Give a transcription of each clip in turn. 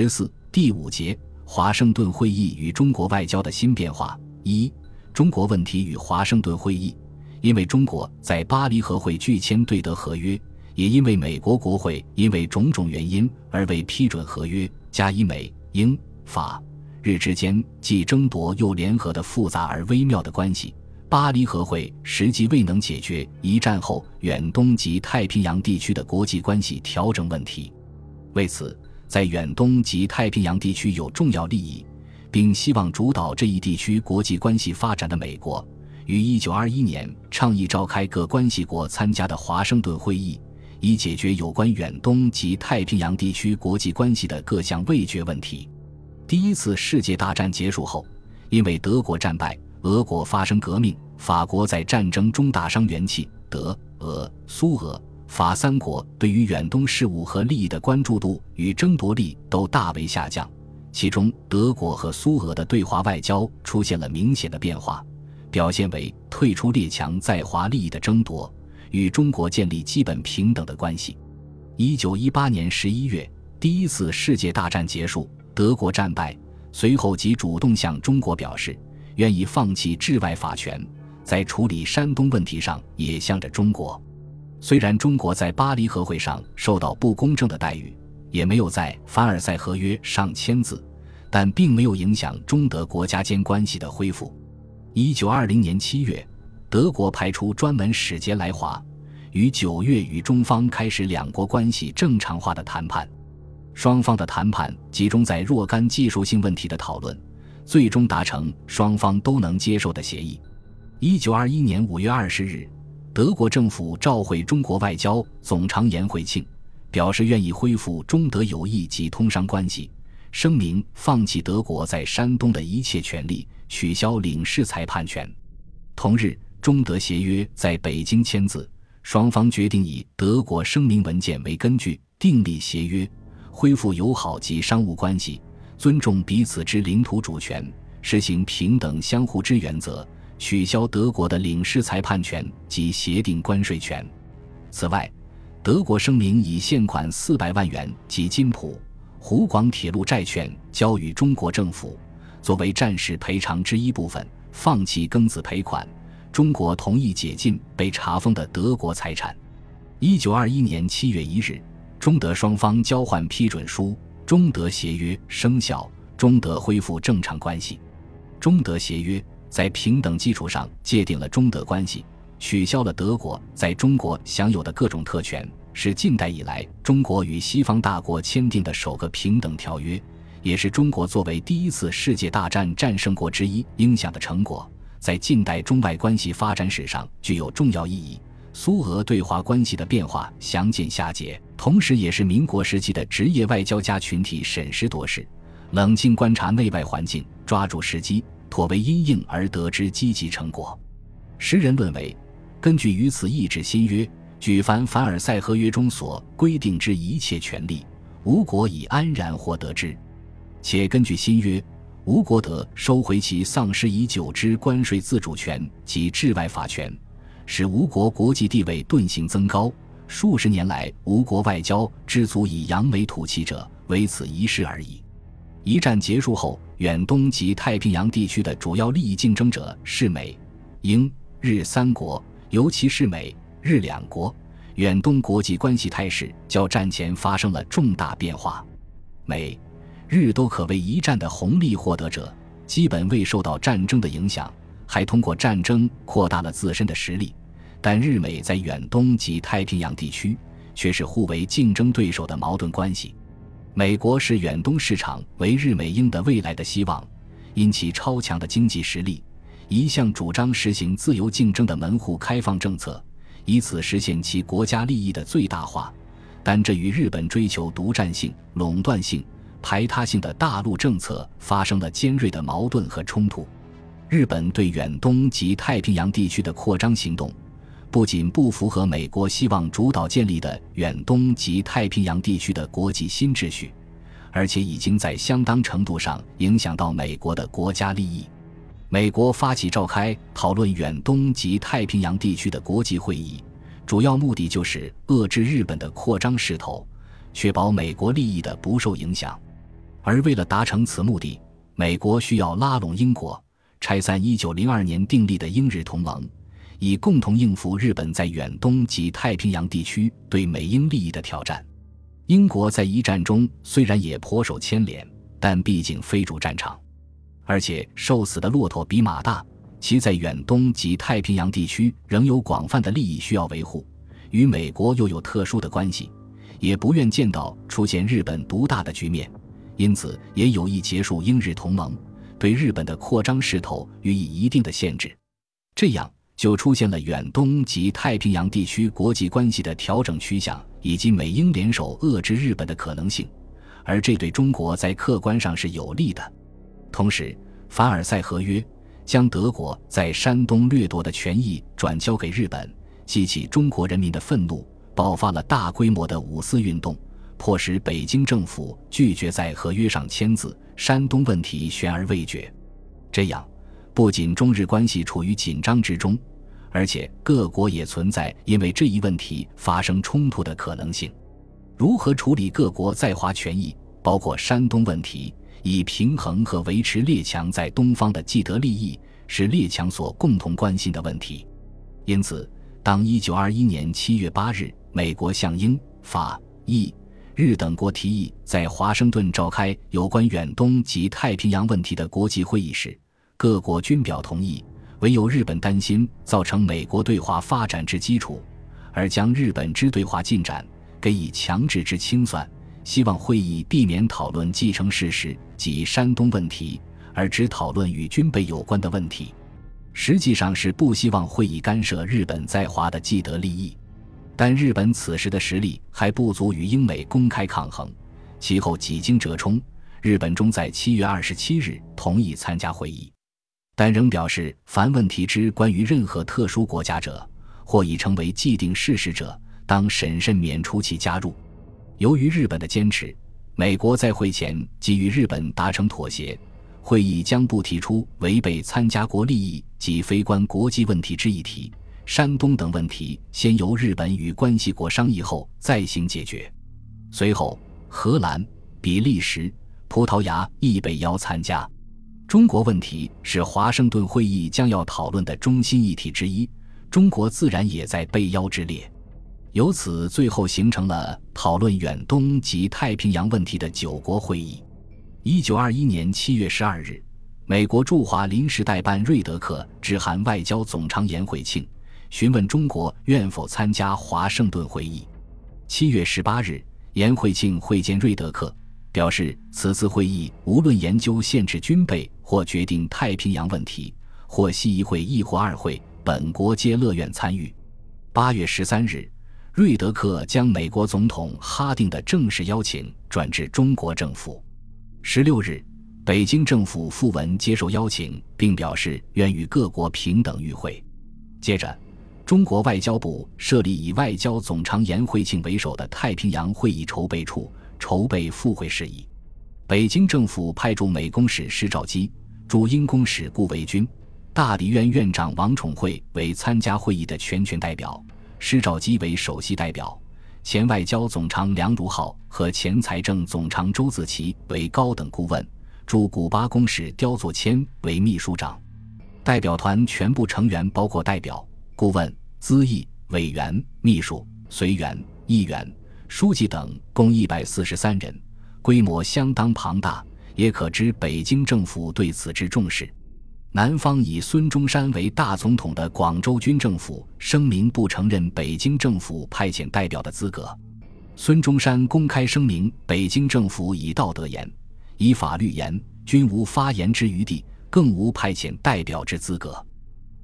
十四第五节华盛顿会议与中国外交的新变化一中国问题与华盛顿会议，因为中国在巴黎和会拒签对德合约，也因为美国国会因为种种原因而未批准合约，加以美英法日之间既争夺又联合的复杂而微妙的关系。巴黎和会实际未能解决一战后远东及太平洋地区的国际关系调整问题。为此，在远东及太平洋地区有重要利益，并希望主导这一地区国际关系发展的美国，于1921年倡议召开各关系国参加的华盛顿会议，以解决有关远东及太平洋地区国际关系的各项未决问题。第一次世界大战结束后，因为德国战败。俄国发生革命，法国在战争中大伤元气。德、俄、苏、俄、法三国对于远东事务和利益的关注度与争夺力都大为下降。其中，德国和苏俄的对华外交出现了明显的变化，表现为退出列强在华利益的争夺，与中国建立基本平等的关系。一九一八年十一月，第一次世界大战结束，德国战败，随后即主动向中国表示。愿意放弃治外法权，在处理山东问题上也向着中国。虽然中国在巴黎和会上受到不公正的待遇，也没有在凡尔赛合约上签字，但并没有影响中德国家间关系的恢复。一九二零年七月，德国派出专门使节来华，于九月与中方开始两国关系正常化的谈判。双方的谈判集中在若干技术性问题的讨论。最终达成双方都能接受的协议。一九二一年五月二十日，德国政府召回中国外交总长颜惠庆，表示愿意恢复中德友谊及通商关系，声明放弃德国在山东的一切权利，取消领事裁判权。同日，中德协约在北京签字，双方决定以德国声明文件为根据订立协约，恢复友好及商务关系。尊重彼此之领土主权，实行平等相互之原则，取消德国的领事裁判权及协定关税权。此外，德国声明以现款四百万元及金浦、湖广铁路债券交予中国政府，作为战时赔偿之一部分，放弃庚子赔款。中国同意解禁被查封的德国财产。一九二一年七月一日，中德双方交换批准书。中德协约生效，中德恢复正常关系。中德协约在平等基础上界定了中德关系，取消了德国在中国享有的各种特权，是近代以来中国与西方大国签订的首个平等条约，也是中国作为第一次世界大战战胜国之一应享的成果，在近代中外关系发展史上具有重要意义。苏俄对华关系的变化详见下节，同时也是民国时期的职业外交家群体审时度势、冷静观察内外环境、抓住时机、妥为因应而得之积极成果。时人论为，根据于此意志新约，举凡凡尔赛合约中所规定之一切权利，吴国已安然获得之；且根据新约，吴国得收回其丧失已久之关税自主权及治外法权。使吴国国际地位顿行增高。数十年来，吴国外交之足以扬眉吐气者，唯此一事而已。一战结束后，远东及太平洋地区的主要利益竞争者是美、英、日三国，尤其是美日两国。远东国际关系态势较战前发生了重大变化。美、日都可谓一战的红利获得者，基本未受到战争的影响。还通过战争扩大了自身的实力，但日美在远东及太平洋地区却是互为竞争对手的矛盾关系。美国视远东市场为日美英的未来的希望，因其超强的经济实力，一向主张实行自由竞争的门户开放政策，以此实现其国家利益的最大化。但这与日本追求独占性、垄断性、排他性的大陆政策发生了尖锐的矛盾和冲突。日本对远东及太平洋地区的扩张行动，不仅不符合美国希望主导建立的远东及太平洋地区的国际新秩序，而且已经在相当程度上影响到美国的国家利益。美国发起召开讨论远东及太平洋地区的国际会议，主要目的就是遏制日本的扩张势头，确保美国利益的不受影响。而为了达成此目的，美国需要拉拢英国，拆散1902年订立的英日同盟，以共同应付日本在远东及太平洋地区对美英利益的挑战。英国在一战中虽然也颇受牵连，但毕竟非主战场，而且瘦死的骆驼比马大，其在远东及太平洋地区仍有广泛的利益需要维护，与美国又有特殊的关系，也不愿见到出现日本独大的局面，因此也有意结束英日同盟，对日本的扩张势头予以一定的限制，这样。就出现了远东及太平洋地区国际关系的调整趋向，以及美英联手遏制日本的可能性，而这对中国在客观上是有利的。同时，凡尔赛合约将德国在山东掠夺的权益转交给日本，激起中国人民的愤怒，爆发了大规模的五四运动，迫使北京政府拒绝在合约上签字，山东问题悬而未决。这样。不仅中日关系处于紧张之中，而且各国也存在因为这一问题发生冲突的可能性。如何处理各国在华权益，包括山东问题，以平衡和维持列强在东方的既得利益，是列强所共同关心的问题。因此，当1921年7月8日，美国向英、法、意、日等国提议在华盛顿召开有关远东及太平洋问题的国际会议时，各国均表同意，唯有日本担心造成美国对华发展之基础，而将日本之对华进展给以强制之清算。希望会议避免讨论继承事实及山东问题，而只讨论与军备有关的问题。实际上是不希望会议干涉日本在华的既得利益。但日本此时的实力还不足与英美公开抗衡，其后几经折冲，日本终在七月二十七日同意参加会议。但仍表示，凡问题之关于任何特殊国家者，或已成为既定事实者，当审慎免除其加入。由于日本的坚持，美国在会前即与日本达成妥协，会议将不提出违背参加国利益及非关国际问题之议题。山东等问题先由日本与关系国商议后再行解决。随后，荷兰、比利时、葡萄牙亦被邀参加。中国问题是华盛顿会议将要讨论的中心议题之一，中国自然也在被邀之列。由此，最后形成了讨论远东及太平洋问题的九国会议。一九二一年七月十二日，美国驻华临时代办瑞德克致函外交总长颜惠庆，询问中国愿否参加华盛顿会议。七月十八日，颜惠庆会见瑞德克。表示此次会议无论研究限制军备，或决定太平洋问题，或系一会亦或二会，本国皆乐愿参与。八月十三日，瑞德克将美国总统哈定的正式邀请转至中国政府。十六日，北京政府复文接受邀请，并表示愿与各国平等与会。接着，中国外交部设立以外交总长颜惠庆为首的太平洋会议筹备处。筹备赴会事宜，北京政府派驻美公使施肇基、驻英公使顾维钧、大理院院长王宠惠为参加会议的全权代表，施肇基为首席代表，前外交总长梁如浩和前财政总长周自齐为高等顾问，驻古巴公使刁作谦为秘书长。代表团全部成员包括代表、顾问、资议委员、秘书、随员、议员。书记等共一百四十三人，规模相当庞大，也可知北京政府对此之重视。南方以孙中山为大总统的广州军政府声明不承认北京政府派遣代表的资格。孙中山公开声明，北京政府以道德言，以法律言，均无发言之余地，更无派遣代表之资格。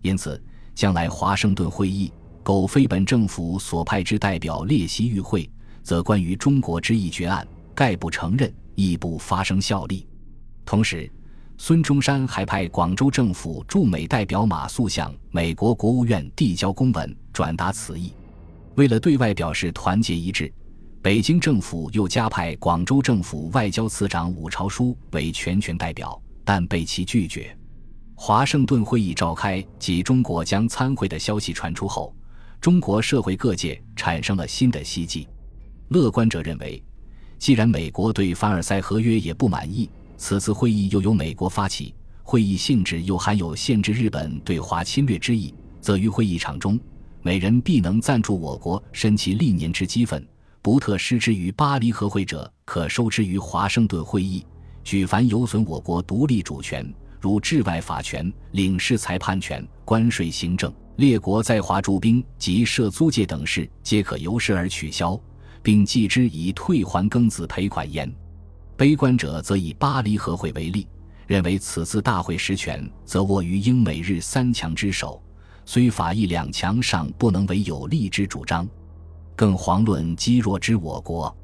因此，将来华盛顿会议苟非本政府所派之代表列席与会。则关于中国之议决案，概不承认，亦不发生效力。同时，孙中山还派广州政府驻美代表马谡向美国国务院递交公文，转达此意。为了对外表示团结一致，北京政府又加派广州政府外交次长伍朝枢为全权代表，但被其拒绝。华盛顿会议召开及中国将参会的消息传出后，中国社会各界产生了新的希冀。乐观者认为，既然美国对凡尔赛合约也不满意，此次会议又由美国发起，会议性质又含有限制日本对华侵略之意，则于会议场中，每人必能赞助我国申其历年之积分，不特施之于巴黎和会者，可收之于华盛顿会议。举凡有损我国独立主权，如治外法权、领事裁判权、关税行政、列国在华驻兵及设租界等事，皆可由事而取消。并继之以退还庚子赔款焉。悲观者则以巴黎和会为例，认为此次大会实权则握于英美日三强之手，虽法意两强尚不能为有利之主张，更遑论积弱之我国，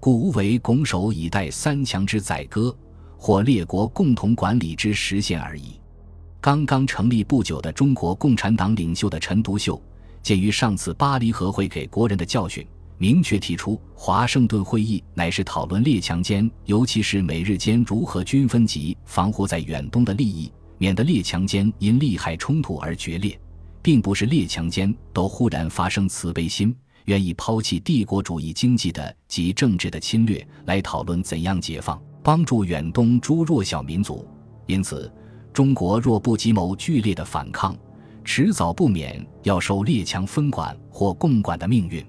故无为拱手以待三强之宰割，或列国共同管理之实现而已。刚刚成立不久的中国共产党领袖的陈独秀，鉴于上次巴黎和会给国人的教训。明确提出，华盛顿会议乃是讨论列强间，尤其是美日间如何均分及防护在远东的利益，免得列强间因利害冲突而决裂，并不是列强间都忽然发生慈悲心，愿意抛弃帝国主义经济的及政治的侵略，来讨论怎样解放、帮助远东诸弱小民族。因此，中国若不急谋剧烈的反抗，迟早不免要受列强分管或共管的命运。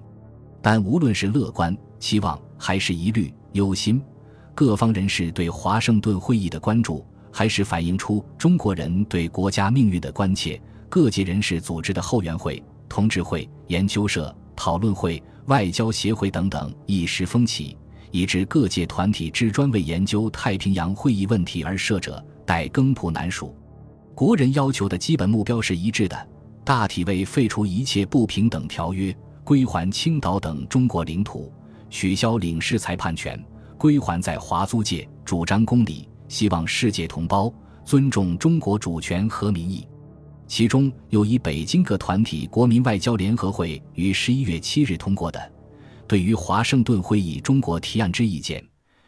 但无论是乐观期望，还是疑虑忧心，各方人士对华盛顿会议的关注，还是反映出中国人对国家命运的关切。各界人士组织的后援会、同志会、研究社、讨论会、外交协会等等一时风起，以致各界团体之专为研究太平洋会议问题而设者，待更普难数。国人要求的基本目标是一致的，大体为废除一切不平等条约。归还青岛等中国领土，取消领事裁判权，归还在华租界，主张公理，希望世界同胞尊重中国主权和民意。其中有以北京各团体国民外交联合会于十一月七日通过的，对于华盛顿会议中国提案之意见，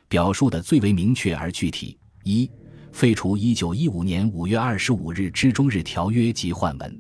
表述的最为明确而具体：一、废除一九一五年五月二十五日之中日条约及换文；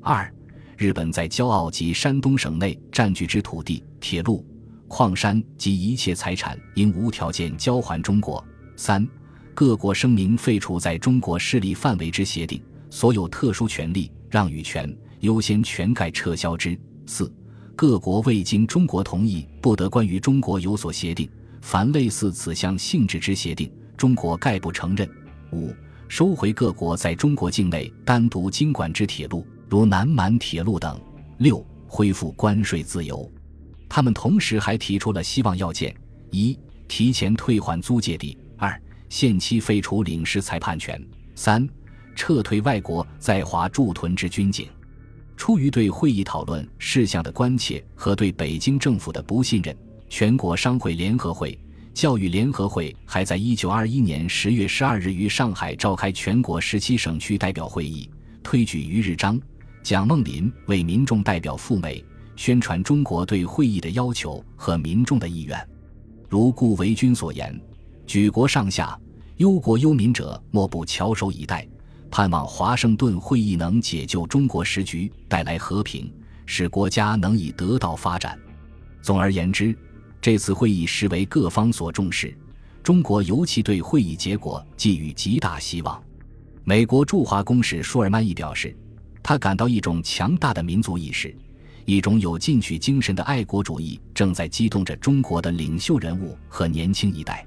二。日本在骄傲及山东省内占据之土地、铁路、矿山及一切财产，应无条件交还中国。三、各国声明废除在中国势力范围之协定，所有特殊权利、让与权优先权概撤销之。四、各国未经中国同意，不得关于中国有所协定。凡类似此项性质之协定，中国概不承认。五、收回各国在中国境内单独经管之铁路。如南满铁路等，六恢复关税自由。他们同时还提出了希望要件：一、提前退还租界地；二、限期废除领事裁判权；三、撤退外国在华驻屯之军警。出于对会议讨论事项的关切和对北京政府的不信任，全国商会联合会、教育联合会还在一九二一年十月十二日于上海召开全国十七省区代表会议，推举于日章。蒋梦麟为民众代表赴美，宣传中国对会议的要求和民众的意愿。如顾维钧所言：“举国上下忧国忧民者，莫不翘首以待，盼望华盛顿会议能解救中国时局，带来和平，使国家能以得到发展。”总而言之，这次会议实为各方所重视，中国尤其对会议结果寄予极大希望。美国驻华公使舒尔曼亦表示。他感到一种强大的民族意识，一种有进取精神的爱国主义正在激动着中国的领袖人物和年轻一代。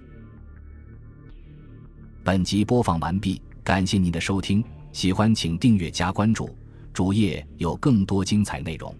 本集播放完毕，感谢您的收听，喜欢请订阅加关注，主页有更多精彩内容。